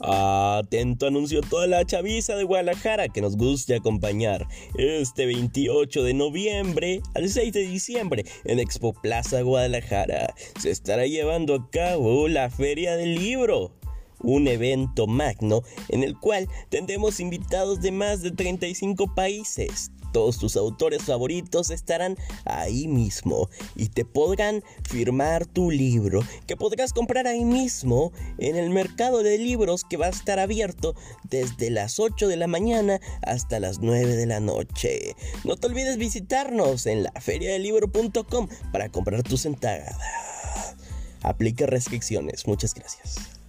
Atento anunció toda la chaviza de Guadalajara que nos guste acompañar este 28 de noviembre al 6 de diciembre en Expo Plaza Guadalajara. Se estará llevando a cabo la Feria del Libro un evento magno en el cual tendremos invitados de más de 35 países. Todos tus autores favoritos estarán ahí mismo y te podrán firmar tu libro que podrás comprar ahí mismo en el mercado de libros que va a estar abierto desde las 8 de la mañana hasta las 9 de la noche. No te olvides visitarnos en la feriadelibro.com para comprar tus entradas. Aplica restricciones. Muchas gracias.